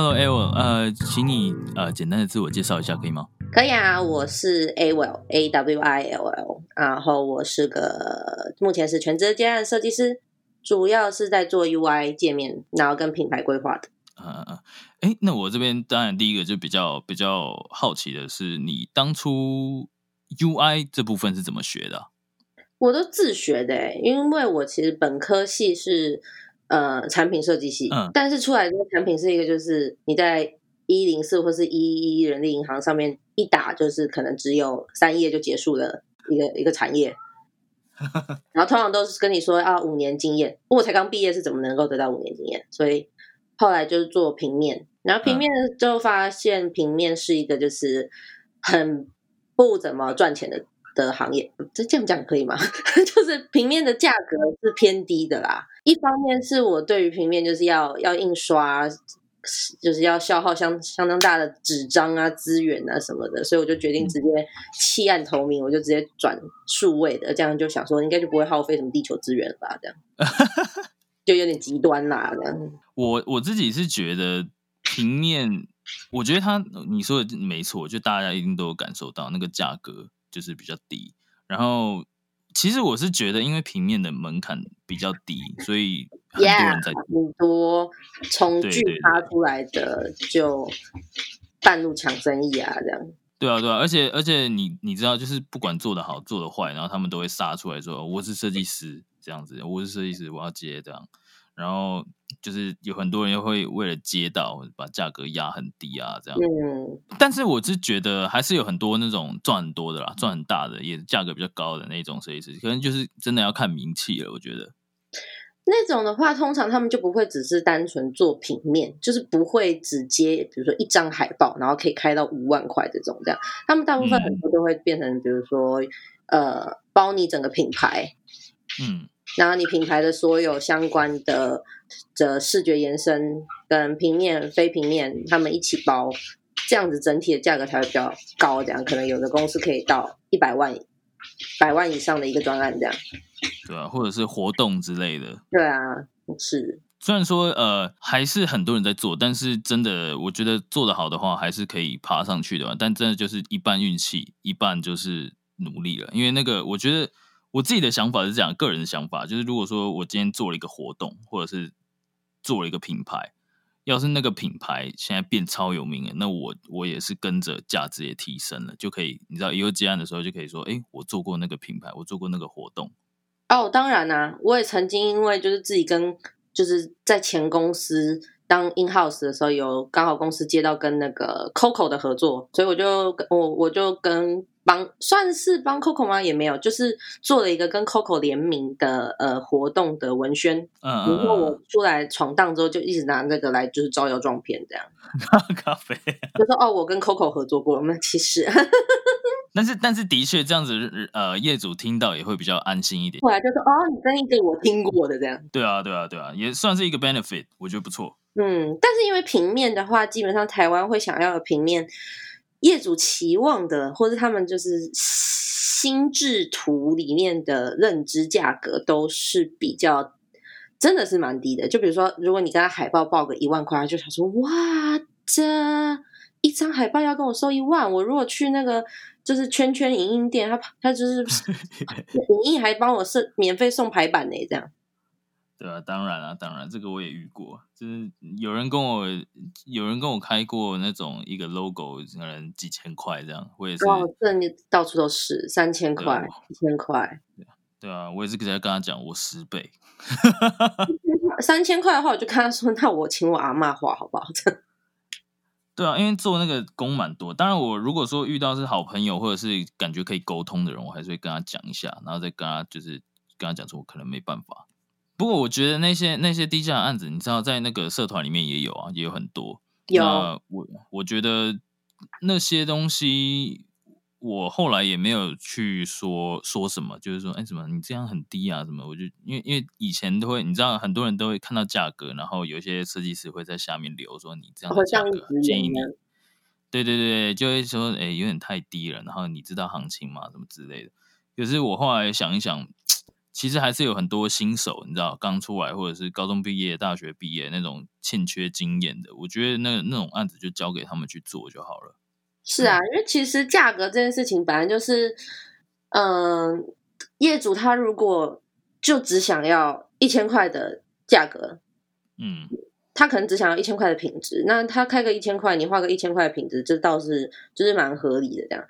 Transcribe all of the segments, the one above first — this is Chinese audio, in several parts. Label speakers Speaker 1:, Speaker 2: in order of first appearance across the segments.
Speaker 1: Hello, e v a 呃，请你呃简单的自我介绍一下，可以吗？
Speaker 2: 可以啊，我是 A Well A W I L L，然后我是个目前是全职接案设计师，主要是在做 UI 界面，然后跟品牌规划的。
Speaker 1: 呃呃，哎，那我这边当然第一个就比较比较好奇的是，你当初 UI 这部分是怎么学的啊、
Speaker 2: 我都自学的欸，因为我其实本科系是呃产品设计系，
Speaker 1: 嗯。
Speaker 2: 但是出来的产品是一个就是你在一零四或是一一人力银行上面一打就是可能只有三页就结束的一个一个产业，然后通常都是跟你说啊五年经验，我才刚毕业是怎么能够得到五年经验？所以后来就是做平面，然后平面就发现平面是一个就是很不怎么赚钱的的行业，这这样讲可以吗？就是平面的价格是偏低的啦。一方面是我对于平面就是要要印刷，就是要消耗相相当大的纸张啊、资源啊什么的，所以我就决定直接弃暗投明，我就直接转数位的，这样就想说应该就不会耗费什么地球资源吧？这样 就有点极端啦，这样。
Speaker 1: 我我自己是觉得平面，我觉得他你说的没错，就大家一定都有感受到那个价格就是比较低。然后其实我是觉得，因为平面的门槛比较低，所以很多人在
Speaker 2: 很多从剧发出来的就半路抢生意啊，这样。
Speaker 1: 对啊，对啊，而且而且你你知道，就是不管做的好做的坏，然后他们都会杀出来说我是设计师这样子，我是设计师，我要接这样。然后就是有很多人又会为了街道把价格压很低啊，这样。
Speaker 2: 嗯，
Speaker 1: 但是我是觉得还是有很多那种赚很多的啦，赚很大的，也价格比较高的那种设计师，可能就是真的要看名气了。我觉得，
Speaker 2: 那种的话，通常他们就不会只是单纯做平面，就是不会只接，比如说一张海报，然后可以开到五万块这种这样。他们大部分
Speaker 1: 嗯
Speaker 2: 很多都会变成，比如说呃，包你整个品牌，
Speaker 1: 嗯，
Speaker 2: 然后你品牌的所有相关的的视觉延伸跟平面、非平面，他们一起包，这样子整体的价格才会比较高。这样可能有的公司可以到一百万、百万以上的一个专案，这样。
Speaker 1: 对啊，或者是活动之类的。
Speaker 2: 对啊，是。
Speaker 1: 虽然说呃还是很多人在做，但是真的我觉得做得好的话，还是可以爬上去的嘛。但真的就是一半运气，一半就是努力了。因为那个我觉得我自己的想法是这样，个人的想法就是，如果说我今天做了一个活动，或者是做了一个品牌，要是那个品牌现在变超有名了，那我我也是跟着价值也提升了，就可以你知道以后接案的时候就可以说，哎，我做过那个品牌，我做过那个活动。
Speaker 2: 哦，当然啦、我也曾经因为就是自己跟就是在前公司当 in house 的时候，有刚好公司接到跟那个 Coco 的合作，所以我就跟我我就跟帮算是帮 Coco 吗？也没有，就是做了一个跟 Coco 联名的呃活动的文宣。
Speaker 1: 嗯
Speaker 2: 然后
Speaker 1: 嗯
Speaker 2: 我出来闯荡之后，就一直拿那个来就是招摇撞骗，这样
Speaker 1: 嗯，咖啡。
Speaker 2: 就说哦，我跟 Coco 合作过。那其实
Speaker 1: 但是但是的确这样子，呃，业主听到也会比较安心一点。
Speaker 2: 后来就说哦，你跟一个我听过的这样。
Speaker 1: 对啊，对啊，对啊，也算是一个 benefit，我觉得不错。
Speaker 2: 嗯，但是因为平面的话，基本上台湾会想要的平面业主期望的，或者他们就是心智图里面的认知价格都是比较真的是蛮低的。就比如说，如果你跟他海报报个一万块，他就想说哇，这一张海报要跟我收一万，我如果去那个就是圈圈影印店，他他就是 影印还帮我设免费送排版呢，这样。
Speaker 1: 对啊，当然啊，当然，这个我也遇过，就是有人跟我有人跟我开过那种一个 logo，可能几千块这样，我也是，
Speaker 2: 哇，这你到处都是三千块、一千块。
Speaker 1: 对啊，我也是直接跟他讲我十倍，
Speaker 2: 三千块的话，我就跟他说：“那我请我阿嬷画好不好？”
Speaker 1: 对啊，因为做那个工蛮多。当然，我如果说遇到是好朋友或者是感觉可以沟通的人，我还是会跟他讲一下，然后再跟他就是跟他讲说，我可能没办法。不过我觉得那些那些低价的案子，你知道，在那个社团里面也有啊，也有很多。
Speaker 2: 有
Speaker 1: 我我觉得那些东西。我后来也没有去说说什么，就是说，哎，怎么你这样很低啊？什么？我就因为因为以前都会，你知道，很多人都会看到价格，然后有一些设计师会在下面留说你这样价格建议你，对对对，就会说，哎，有点太低了。然后你知道行情吗？什么之类的。可是我后来想一想，其实还是有很多新手，你知道，刚出来或者是高中毕业、大学毕业那种欠缺经验的，我觉得那那种案子就交给他们去做就好了。
Speaker 2: 是啊，因为其实价格这件事情本来就是，嗯，业主他如果就只想要一千块的价格，
Speaker 1: 嗯，
Speaker 2: 他可能只想要一千块的品质，那他开个一千块，你画个一千块的品质，这倒是就是蛮合理的这样。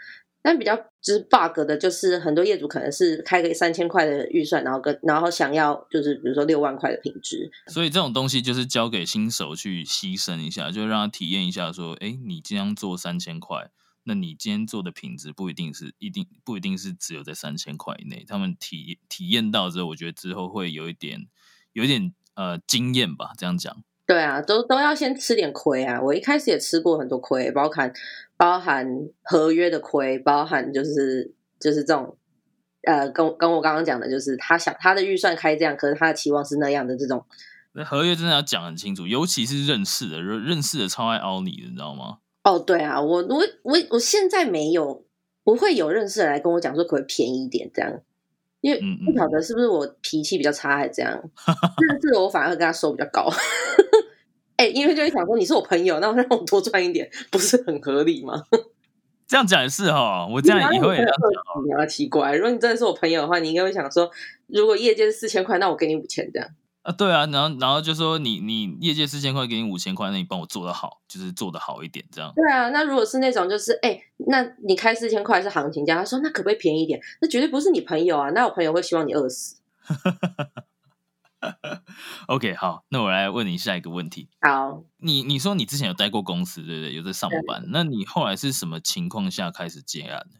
Speaker 2: 但比较就是 bug 的，就是很多业主可能是开个三千块的预算，然后跟然后想要就是比如说六万块的品质，
Speaker 1: 所以这种东西就是交给新手去牺牲一下，就让他体验一下，说，哎，你今天做三千块，那你今天做的品质不一定是一定不一定是只有在三千块以内，他们体体验到之后，我觉得之后会有一点有一点呃经验吧，这样讲。
Speaker 2: 对啊，都都要先吃点亏啊！我一开始也吃过很多亏，包含包含合约的亏，包含就是就是这种呃，跟跟我刚刚讲的，就是他想他的预算开这样，可是他的期望是那样的这种。
Speaker 1: 那合约真的要讲很清楚，尤其是认识的，认识的超爱凹你的，你知道吗？
Speaker 2: 哦，对啊，我我我我现在没有不会有认识的来跟我讲说可不可以便宜一点这样。因为不晓得是不是我脾气比较差还是这样，但是我反而会跟他收比较高。哎，因为就会想说你是我朋友，那让我多赚一点，不是很合理吗？
Speaker 1: 这样讲也是哈，我这样以后也这样讲。
Speaker 2: 比较奇怪，如果你真的是我朋友的话，你应该会想说，如果夜间是四千块，那我给你五千这样。
Speaker 1: 啊，对啊，然后然后就说你你业界四千块，给你五千块，那你帮我做的好，就是做的好一点，这样。
Speaker 2: 对啊，那如果是那种就是哎，那你开四千块是行情价，他说那可不可以便宜一点？那绝对不是你朋友啊，那我朋友会希望你饿死。
Speaker 1: OK，好，那我来问你下一个问题。
Speaker 2: 好，
Speaker 1: 你你说你之前有待过公司，对不对？有在上班，那你后来是什么情况下开始接案的？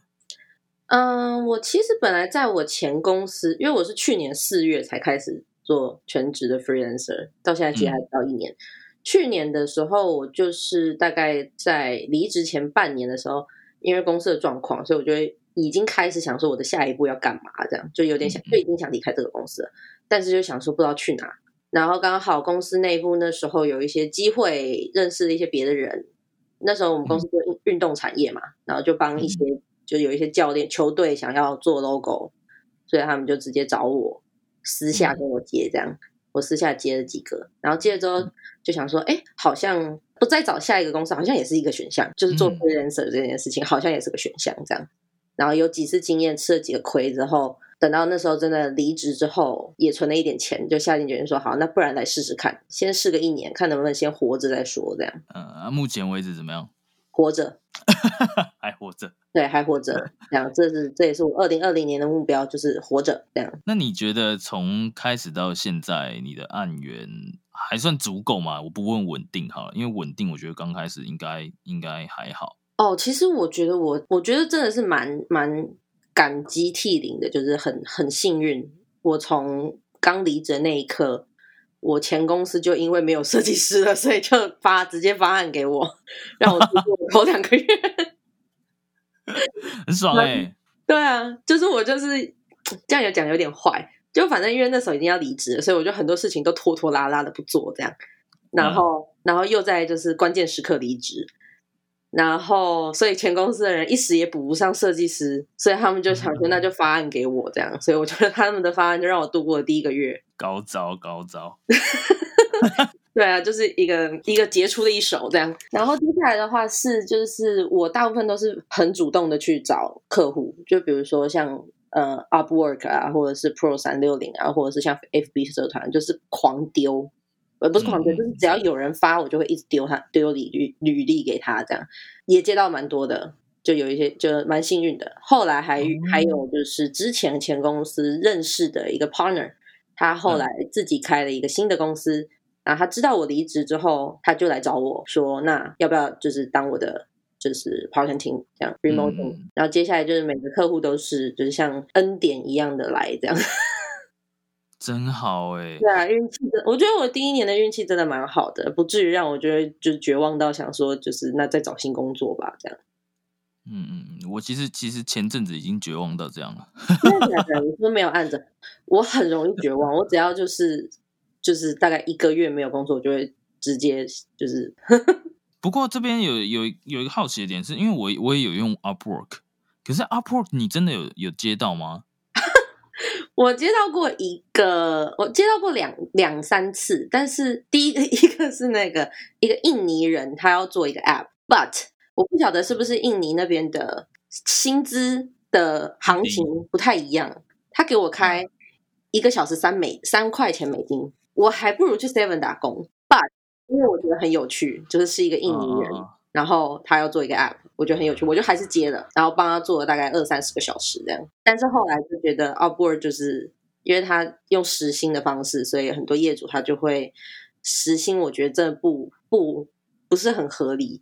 Speaker 2: 嗯，我其实本来在我前公司，因为我是去年四月才开始。做全职的 freelancer，到现在其实还不到一年。去年的时候，我就是大概在离职前半年的时候，因为公司的状况，所以我就已经开始想说我的下一步要干嘛，这样就有点想，就已经想离开这个公司了。但是就想说不知道去哪，然后刚好公司内部那时候有一些机会，认识了一些别的人。那时候我们公司做运动产业嘛，然后就帮一些就有一些教练球队想要做 logo，所以他们就直接找我。私下跟我接这样，我私下接了几个，然后接了之后就想说，哎，好像不再找下一个公司，好像也是一个选项，就是做 freelancer 这件事情，好像也是个选项这样。然后有几次经验，吃了几个亏之后，等到那时候真的离职之后，也存了一点钱，就下定决心说，好，那不然来试试看，先试个一年，看能不能先活着再说这样。
Speaker 1: 嗯，目前为止怎么样？
Speaker 2: 活着，
Speaker 1: 还活着，
Speaker 2: 对，还活着。这样，这是这也是我二零二零年的目标，就是活着。这样。
Speaker 1: 那你觉得从开始到现在，你的案源还算足够吗？我不问稳定好了，因为稳定，我觉得刚开始应该应该还好。
Speaker 2: 哦，其实我觉得我我觉得真的是蛮蛮感激涕零的，就是很很幸运，我从刚离职那一刻。我前公司就因为没有设计师了，所以就发直接发案给我，让我头两个月，
Speaker 1: 很爽哎。
Speaker 2: 对啊，就是我就是这样有讲有点坏，就反正因为那时候已经要离职了，所以我就很多事情都拖拖拉拉的不做这样，然后然后又在就是关键时刻离职。然后，所以前公司的人一时也补不上设计师，所以他们就想说，那就发案给我这样。所以我觉得他们的方案就让我度过了第一个月。
Speaker 1: 高招，高招。
Speaker 2: 对啊，就是一个一个杰出的一手这样。然后接下来的话是，就是我大部分都是很主动的去找客户，就比如说像呃 Upwork 啊，或者是 Pro 三六零啊，或者是像 FB 社团，就是狂丢。呃，不是狂丢，就是只要有人发，我就会一直丢他丢履履履历给他，这样。也接到蛮多的，就有一些就蛮幸运的。后来还还有就是之前前公司认识的一个 partner，他后来自己开了一个新的公司，然后他知道我离职之后，他就来找我说，那要不要就是当我的就是 marketing 这样 remote，、
Speaker 1: 嗯。
Speaker 2: 然后接下来就是每个客户都是就是像恩典一样的来这样。
Speaker 1: 真好哎、
Speaker 2: 对啊，运气真，我觉得我第一年的运气真的蛮好的，不至于让我觉得就是绝望到想说就是那再找新工作吧这样。
Speaker 1: 嗯嗯嗯，我其实其实前阵子已经绝望到这样了。
Speaker 2: 真的假的？你说没有按着，我很容易绝望。我只要就是就是大概一个月没有工作，我就会直接就是
Speaker 1: 不过这边有有有一个好奇的点，是因为我我也有用 Upwork，可是 Upwork 你真的有有接到吗？
Speaker 2: 我接到过一个，我接到过两两三次，但是第一个 一个是那个一个印尼人，他要做一个 app，but 我不晓得是不是印尼那边的薪资的行情不太一样，他给我开一个小时三美三块钱美金，我还不如去 Seven 打工，but 因为我觉得很有趣，就是是一个印尼人。
Speaker 1: 啊
Speaker 2: 然后他要做一个 app，我觉得很有趣，我就还是接了，然后帮他做了大概二三十个小时这样。但是后来就觉得 Upwork 就是因为他用时薪的方式，所以很多业主他就会时薪，我觉得真的不不不是很合理。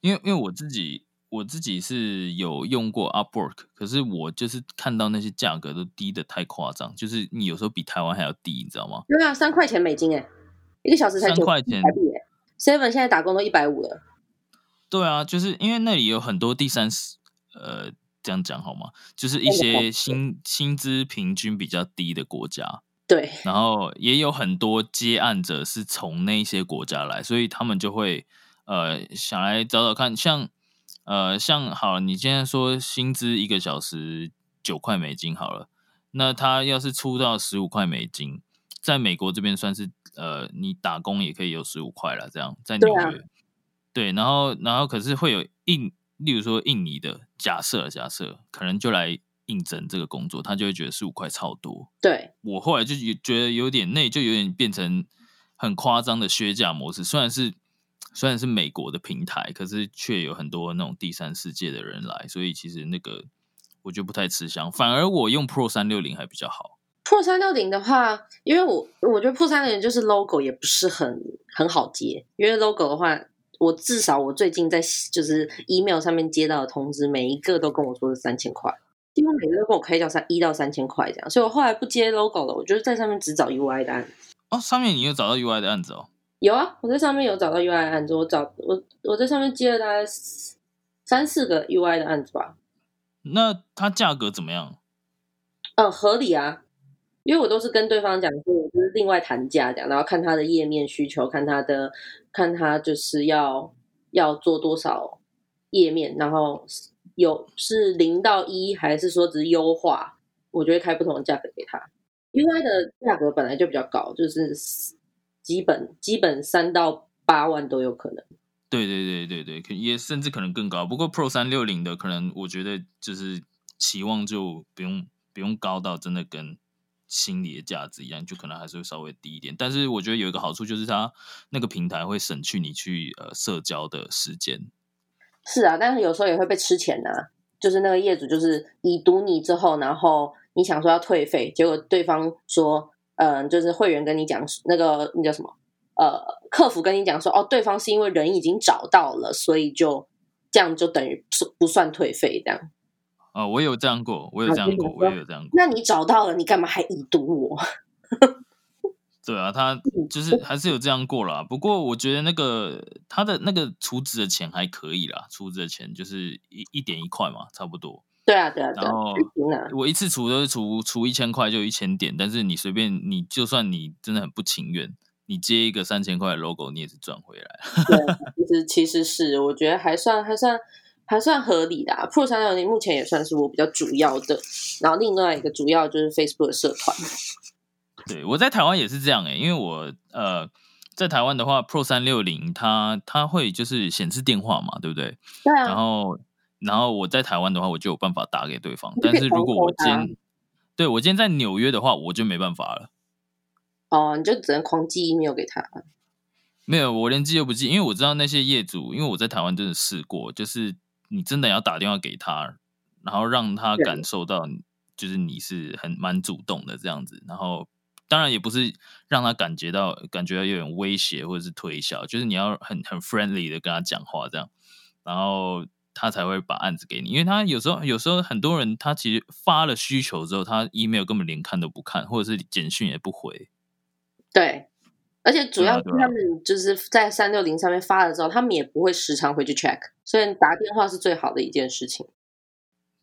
Speaker 1: 因为因为我自己我自己是有用过 Upwork，可是我就是看到那些价格都低的太夸张，就是你有时候比台湾还要低，你知道吗？
Speaker 2: 对啊，三块钱美金哎，一个小时才
Speaker 1: 三
Speaker 2: 九
Speaker 1: 块钱
Speaker 2: 台币哎，Seven 现在打工都一百五了。
Speaker 1: 对啊，就是因为那里有很多第三世，呃，这样讲好吗？就是一些薪薪资平均比较低的国家，
Speaker 2: 对，
Speaker 1: 然后也有很多接案者是从那些国家来，所以他们就会呃想来找找看，像呃像好了，你现在说薪资一个小时九块美金好了，那他要是出到十五块美金，在美国这边算是呃你打工也可以有十五块了，这样在纽约，对，然后然后可是会有印，例如说印尼的假设假设，可能就来应征这个工作，他就会觉得十五块超多。
Speaker 2: 对，
Speaker 1: 我后来就觉觉得有点内，就有点变成很夸张的削价模式。虽然是虽然是美国的平台，可是却有很多那种第三世界的人来，所以其实那个我觉得不太吃香。反而我用 Pro 三六零还比较好。
Speaker 2: Pro 三六零的话，因为我我觉得 Pro 三六零就是 logo 也不是很很好接，因为 logo 的话，我至少我最近在就是 email 上面接到的通知，每一个都跟我说是三千块，几乎每个都跟我开价三一到三千块这样，所以我后来不接 logo 了，我就是在上面只找 UI 的案子。
Speaker 1: 哦，上面你有找到 UI 的案子哦。
Speaker 2: 有啊，我在上面有找到 UI 的案子，我找我我在上面接了大概三四个 UI 的案子吧，
Speaker 1: 那它价格怎么样？
Speaker 2: 嗯，合理啊，因为我都是跟对方讲说，我就是另外谈价这样，然后看他的页面需求，看他的，看他就是要要做多少页面，然后有是零到一，还是说只是优化，我就会开不同的价格给他。UI 的价格本来就比较高，就是基本基本三到八万都有可能。
Speaker 1: 对对对对对，可也甚至可能更高。不过 Pro 三六零的可能，我觉得就是期望就不用不用高到真的跟心理的价值一样，就可能还是会稍微低一点。但是我觉得有一个好处就是它那个平台会省去你去呃社交的时间。
Speaker 2: 是啊，但是有时候也会被吃钱呐、就是那个业主就是已读你之后，然后你想说要退费，结果对方说，嗯、就是会员跟你讲那个那叫什么，呃，客服跟你讲说，哦，对方是因为人已经找到了，所以就这样就等于不不算退费这样。
Speaker 1: 啊、我有这样过，我有这样过，我也有这样过。
Speaker 2: 那你找到了，你干嘛还已读我？
Speaker 1: 对啊，他就是还是有这样过啦。不过我觉得那个他的那个储值的钱还可以啦，储值的钱就是一一点一块嘛，差不多。
Speaker 2: 对啊，对啊，
Speaker 1: 然后。我一次除都是除除一千块就一千点，但是你随便你就算你真的很不情愿，你接一个三千块的 logo，你也是赚回来。
Speaker 2: 对，其实其实是我觉得还算还算还算合理的、啊。Pro 三六零目前也算是我比较主要的，然后另外一个主要就是 Facebook 的社团。
Speaker 1: 对我在台湾也是这样诶、因为我呃在台湾的话，Pro 三六零它它会就是显示电话嘛，对不对？
Speaker 2: 对啊，
Speaker 1: 然后然后我在台湾的话，我就有办法打给对方但是如果我今天对我今天在纽约的话，我就没办法了。
Speaker 2: 哦，你就只能狂寄 email 给他。
Speaker 1: 没有，我连寄都不寄，因为我知道那些业主，因为我在台湾真的试过，就是你真的要打电话给他，然后让他感受到，就是你是很蛮主动的这样子，然后当然也不是让他感觉到感觉到有点威胁或者是推销，就是你要很很 friendly 的跟他讲话这样，然后他才会把案子给你。因为他有时候有时候很多人他其实发了需求之后，他 email 根本连看都不看，或者是简讯也不回。
Speaker 2: 对，而且主要是他们就是在三六零上面发了之后，他们也不会时常回去 check，所以打电话是最好的一件事情。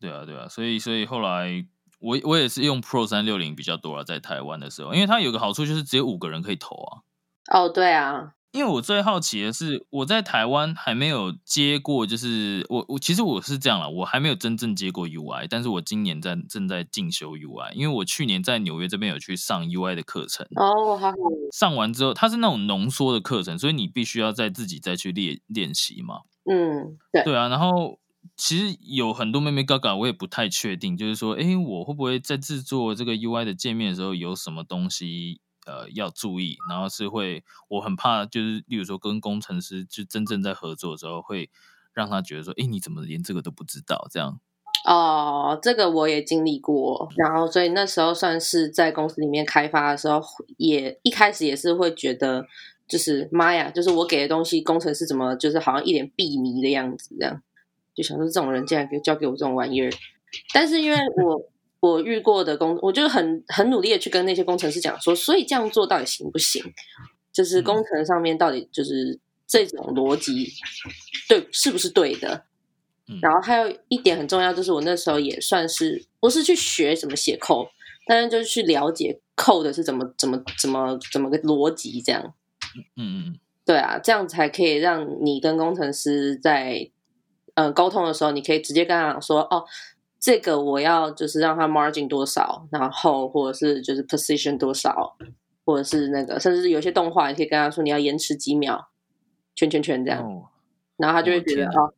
Speaker 1: 对啊，对啊，所以所以后来我我也是用 Pro 三六零比较多啊，在台湾的时候，因为它有个好处就是只有五个人可以投啊。
Speaker 2: 哦，对啊，
Speaker 1: 因为我最好奇的是，我在台湾还没有接过，就是我我其实我是这样了，我还没有真正接过 UI，但是我今年在正在进修 UI，因为我去年在纽约这边有去上 UI 的课程，
Speaker 2: 哦，好好，
Speaker 1: 上完之后它是那种浓缩的课程，所以你必须要再自己再去练练习嘛。
Speaker 2: 嗯，对，
Speaker 1: 对啊，然后其实有很多妹妹哥哥，我也不太确定，就是说，哎，我会不会在制作这个 UI 的界面的时候有什么东西呃要注意？然后是会，我很怕，就是例如说跟工程师就真正在合作的时候，会让他觉得说，诶，你怎么连这个都不知道？这样，
Speaker 2: 哦，这个我也经历过，然后所以那时候算是在公司里面开发的时候，也一开始也是会觉得，就是妈呀，就是我给的东西，工程师怎么就是好像一脸鄙迷的样子，这样就想说这种人竟然给交给我这种玩意儿。但是因为我我遇过的工，我就很很努力的去跟那些工程师讲说，所以这样做到底行不行？就是工程上面到底就是这种逻辑对是不是对的？
Speaker 1: 嗯
Speaker 2: 然后还有一点很重要，就是我那时候也算是不是去学怎么写 code，但是就是去了解 code 是怎么怎么怎么怎么个逻辑这样。
Speaker 1: 嗯嗯
Speaker 2: 对啊，这样才可以让你跟工程师在呃沟通的时候，你可以直接跟他讲说，哦，这个我要就是让它 margin 多少，然后或者是就是 position 多少，或者是那个甚至是有些动画，也可以跟他说你要延迟几秒，圈圈圈这
Speaker 1: 嗯，
Speaker 2: 样。
Speaker 1: 哦，
Speaker 2: 然后他就会觉得
Speaker 1: 哦
Speaker 2: 哦，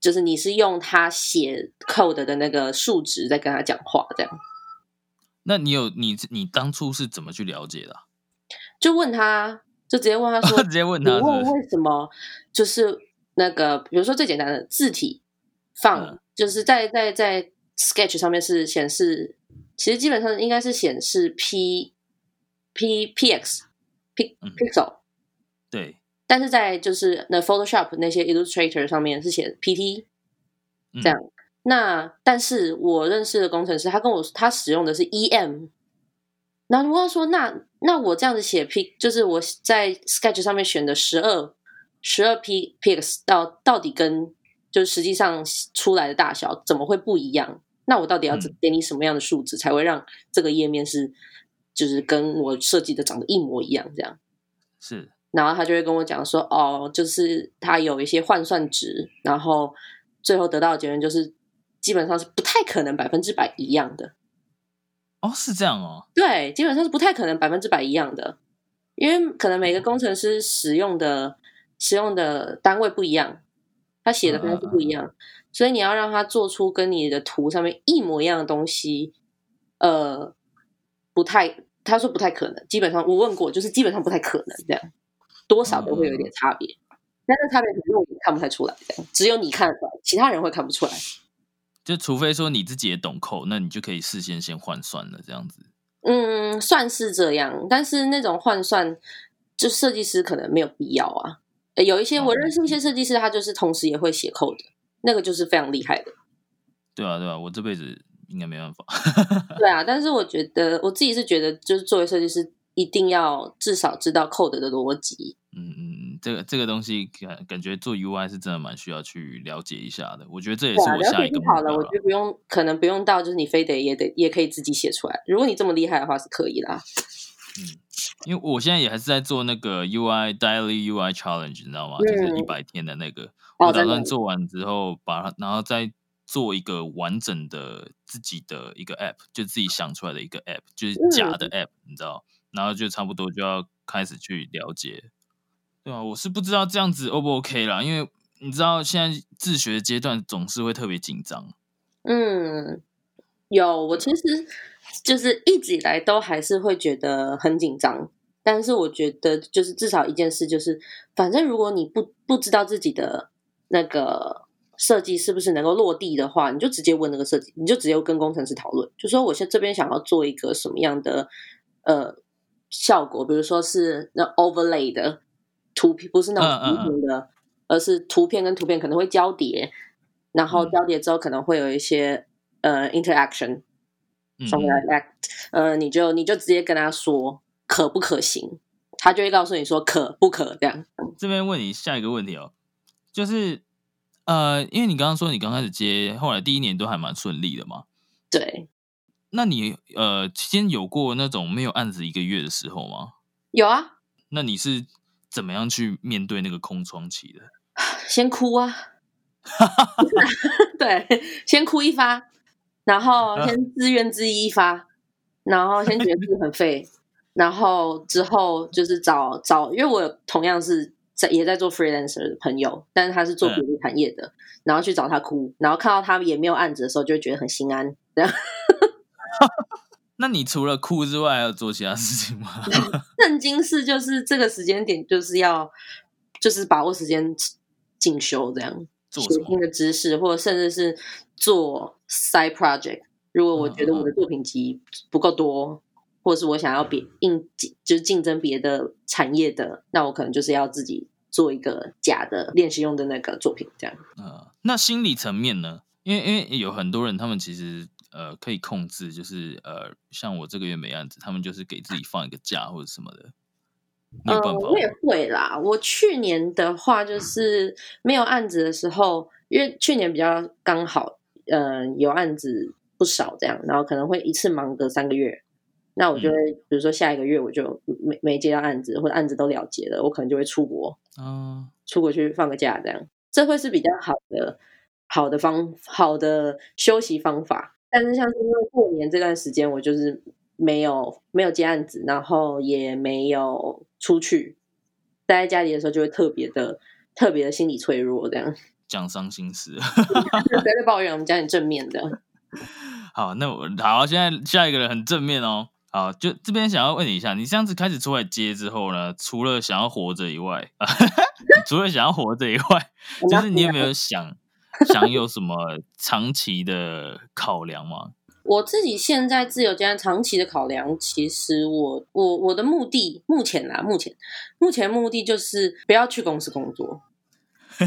Speaker 2: 就是你是用他写 code 的那个数值在跟他讲话，这样
Speaker 1: 那你有你你当初是怎么去了解的啊、
Speaker 2: 就问他，就直接问他说
Speaker 1: 直，接问他
Speaker 2: 问
Speaker 1: 是？
Speaker 2: 为什么就是那个，比如说最简单的字体放，
Speaker 1: 嗯。
Speaker 2: 就是在在在 Sketch 上面是显示，其实基本上应该是显示 P P Px P
Speaker 1: 嗯。
Speaker 2: Pixel，、
Speaker 1: 对，
Speaker 2: 但是在就是那 Photoshop 那些 Illustrator 上面是写 PT，
Speaker 1: 嗯。
Speaker 2: 这样。那但是我认识的工程师，他跟我他使用的是 EM，然后我问他说，那那我这样子写 P，就是我在 Sketch 上面选的十二十二 P Pix 到到底跟就是实际上出来的大小怎么会不一样？那我到底要
Speaker 1: 嗯
Speaker 2: 给你什么样的数值才会让这个页面是就是跟我设计的长得一模一样？这样。
Speaker 1: 是，
Speaker 2: 然后他就会跟我讲说，哦，就是他有一些换算值，然后最后得到的结论就是，基本上是不太可能百分之百一样的。
Speaker 1: 哦，是这样哦，
Speaker 2: 对，基本上是不太可能百分之百一样的，因为可能每个工程师使用的使用的单位不一样，他写的方式不一样，所以你要让他做出跟你的图上面一模一样的东西，呃，不太，他说不太可能，基本上我问过，就是基本上不太可能这样，多少都会有一点差别，但是差别可能我也看不太出来，这样只有你看得出来，其他人会看不出来。
Speaker 1: 就除非说你自己也懂扣，那你就可以事先先换算了，这样子。
Speaker 2: 嗯，算是这样，但是那种换算，就设计师可能没有必要啊。呃有一些我认识一些设计师，他就是同时也会写 code 的，那个就是非常厉害的。
Speaker 1: 对啊，对啊，我这辈子应该没办法。
Speaker 2: 对啊，但是我觉得我自己是觉得，就是作为设计师，一定要至少知道 code 的逻辑。
Speaker 1: 嗯嗯，嗯，这个这个东西感感觉做 UI 是真的蛮需要去了解一下的。我觉得这也是我下一个
Speaker 2: 好了我觉。得不用，可能不用到就是你非得也得也可以自己写出来。如果你这么厉害的话，是可以啦。
Speaker 1: 因为我现在也还是在做那个 UI Daily UI Challenge，你知道吗？就是
Speaker 2: 嗯
Speaker 1: 一百天的那个，
Speaker 2: 哦
Speaker 1: 我打算做完之后，把它，然后再做一个完整的自己的一个 App，就自己想出来的一个 App，就是假的 App，、你知道？然后就差不多就要开始去了解，对啊，我是不知道这样子 O 不 OK 啦，因为你知道现在自学阶段总是会特别紧张。
Speaker 2: 嗯，有，我其实就是一直以来都还是会觉得很紧张，但是我觉得就是至少一件事就是，反正如果你不不知道自己的那个设计是不是能够落地的话，你就直接问那个设计，你就直接跟工程师讨论，就说我现在这边想要做一个什么样的呃效果，比如说是那 overlay 的图片，不是那种
Speaker 1: 嗯嗯嗯。
Speaker 2: 平行的，而是图片跟图片可能会交叠，然后
Speaker 1: 嗯。
Speaker 2: 交叠之后可能会有一些呃 interaction，
Speaker 1: 嗯
Speaker 2: 呃，你就你就直接跟他说可不可行，他就会告诉你说可不可这样。
Speaker 1: 这边问你下一个问题哦，就是呃，因为你刚刚说你刚开始接，后来第一年都还蛮顺利的嘛，
Speaker 2: 对，
Speaker 1: 那你呃期间有过那种没有案子一个月的时候吗？
Speaker 2: 有啊，
Speaker 1: 那你是怎么样去面对那个空窗期的？
Speaker 2: 先哭啊，对，先哭一发，然后先自怨自艾一发，然后先觉得自己很废，然后之后就是找找，因为我有同样是在也在做 freelancer 的朋友，但是他是做别的产业的，然后去找他哭，然后看到他也没有案子的时候，就会觉得很心安，这样。
Speaker 1: 那你除了哭之外，还有做其他事情吗？
Speaker 2: 震惊是就是这个时间点就是要就是把握时间进修这样。
Speaker 1: 做什么？
Speaker 2: 学新的知识，或者甚至是做 side project。如果我觉得我的作品集不够多，或者是我想要别应就是竞争别的产业的，那我可能就是要自己做一个假的练习用的那个作品，这样。
Speaker 1: 呃，那心理层面呢？因为因为有很多人，他们其实呃可以控制，就是呃像我这个月没案子，他们就是给自己放一个假或者什么的。你有办
Speaker 2: 嗯，
Speaker 1: 法
Speaker 2: 我也？会啦。我去年的话，就是没有案子的时候，因为去年比较刚好，嗯、有案子不少这样，然后可能会一次忙个三个月。那我就会，比如说下一个月我就没没接到案子，或者案子都了结了，我可能就会出国，
Speaker 1: 嗯、
Speaker 2: 出国去放个假，这样，这会是比较好的好的方好的休息方法。但是像是因为过年这段时间，我就是没有没有接案子，然后也没有出去，待在家里的时候就会特别的特别的心理脆弱，这样。
Speaker 1: 讲伤心事。
Speaker 2: 不要再抱怨，我们讲点正面的。
Speaker 1: 好，那我好，现在下一个人很正面哦。好，就这边想要问你一下，你这样子开始出来接之后呢，除了想要活着以外，除了想要活着以外，就是你有没有想想有什么长期的考量吗？
Speaker 2: 我自己现在自由接案长期的考量，其实我我我的目的，目前啦，目前目前目的就是不要去公司工作。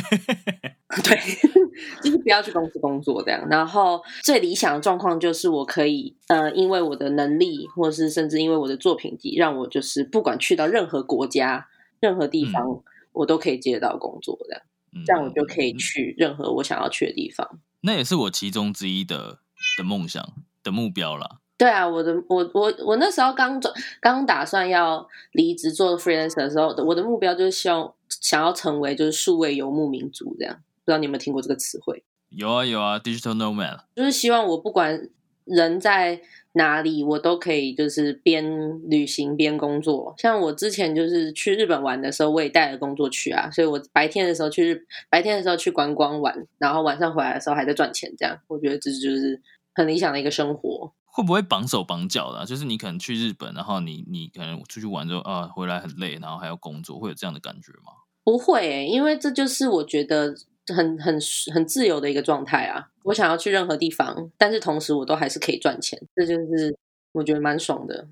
Speaker 2: 对，就是不要去公司工作这样。然后最理想的状况就是我可以呃，因为我的能力，或是甚至因为我的作品集，让我就是不管去到任何国家、任何地方，我都可以接到工作这样。
Speaker 1: 嗯
Speaker 2: 这样我就可以去任何我想要去的地方。
Speaker 1: 那也是我其中之一的的梦想的目标啦。
Speaker 2: 对啊，我的我我我那时候刚转刚打算要离职做 freelancer 的时候，我的目标就是希望想要成为就是数位游牧民族这样。不知道你有没有听过这个词汇？
Speaker 1: 有啊有啊，digital nomad，
Speaker 2: 就是希望我不管人在哪里，我都可以就是边旅行边工作。像我之前就是去日本玩的时候，我也带了工作去啊，所以我白天的时候去日白天的时候去观光玩，然后晚上回来的时候还在赚钱，这样我觉得这就是很理想的一个生活。
Speaker 1: 会不会绑手绑脚的啊、就是你可能去日本，然后你你可能出去玩之后啊，回来很累，然后还要工作，会有这样的感觉吗？
Speaker 2: 不会、欸，因为这就是我觉得很很很自由的一个状态啊。我想要去任何地方，但是同时我都还是可以赚钱，这就是我觉得蛮爽的。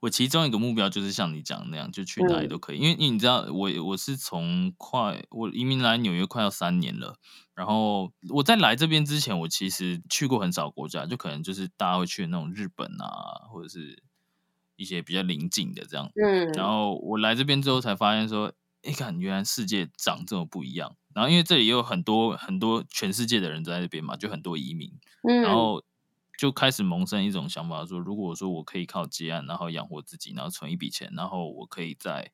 Speaker 1: 我其中一个目标就是像你讲的那样，就去哪里都可以。因为因为你知道，我我是从快我移民来纽约快要三年了，然后我在来这边之前，我其实去过很少国家，就可能就是大家会去的那种日本啊，或者是一些比较邻近的这样。
Speaker 2: 嗯，
Speaker 1: 然后我来这边之后才发现说，哎，看原来世界长这么不一样。然后因为这里也有很多很多全世界的人在这边嘛，就很多移民，
Speaker 2: 嗯，
Speaker 1: 然后就开始萌生一种想法说，如果说我可以靠接案，然后养活自己，然后存一笔钱，然后我可以在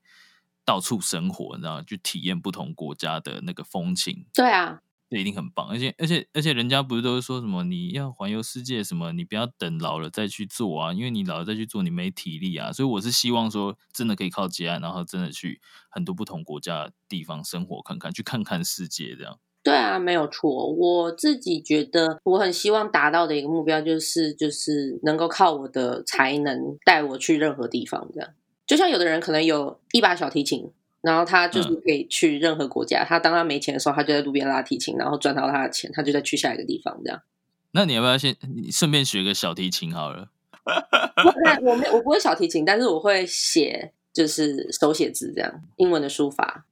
Speaker 1: 到处生活，然后去体验不同国家的那个风情，
Speaker 2: 对啊，
Speaker 1: 这一定很棒。而且而且而且，人家不是都是说什么你要环游世界什么，你不要等老了再去做啊，因为你老了再去做，你没体力啊。所以我是希望说，真的可以靠接案，然后真的去很多不同国家的地方生活看看，去看看世界这样。
Speaker 2: 对啊，没有错。我自己觉得，我很希望达到的一个目标就是，就是能够靠我的才能带我去任何地方。这样，就像有的人可能有一把小提琴，然后他就是可以去任何国家。他当他没钱的时候，他就在路边拉提琴，然后赚到他的钱，他就再去下一个地方。这样，
Speaker 1: 那你要不要先你顺便学个小提琴好了？
Speaker 2: 我没我不会小提琴，但是我会写，就是手写字这样，英文的书法。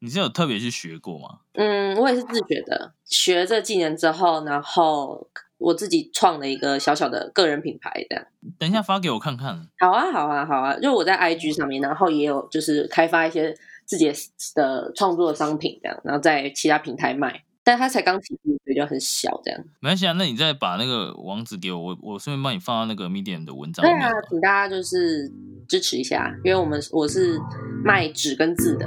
Speaker 1: 你是有特别去学过吗？
Speaker 2: 嗯，我也是自学的，学这技能之后，然后我自己创了一个小小的个人品牌这样。
Speaker 1: 等一下发给我看看。
Speaker 2: 好啊，好啊，好啊，就我在 IG 上面，然后也有就是开发一些自己的创作商品这样，然后在其他平台卖。但它才刚起步，所以就很小这样。
Speaker 1: 没关系啊，那你再把那个网址给我，我我顺便帮你放到那个 Medium 的文章。
Speaker 2: 对啊，请大家就是支持一下，因为我们我是卖纸跟字的。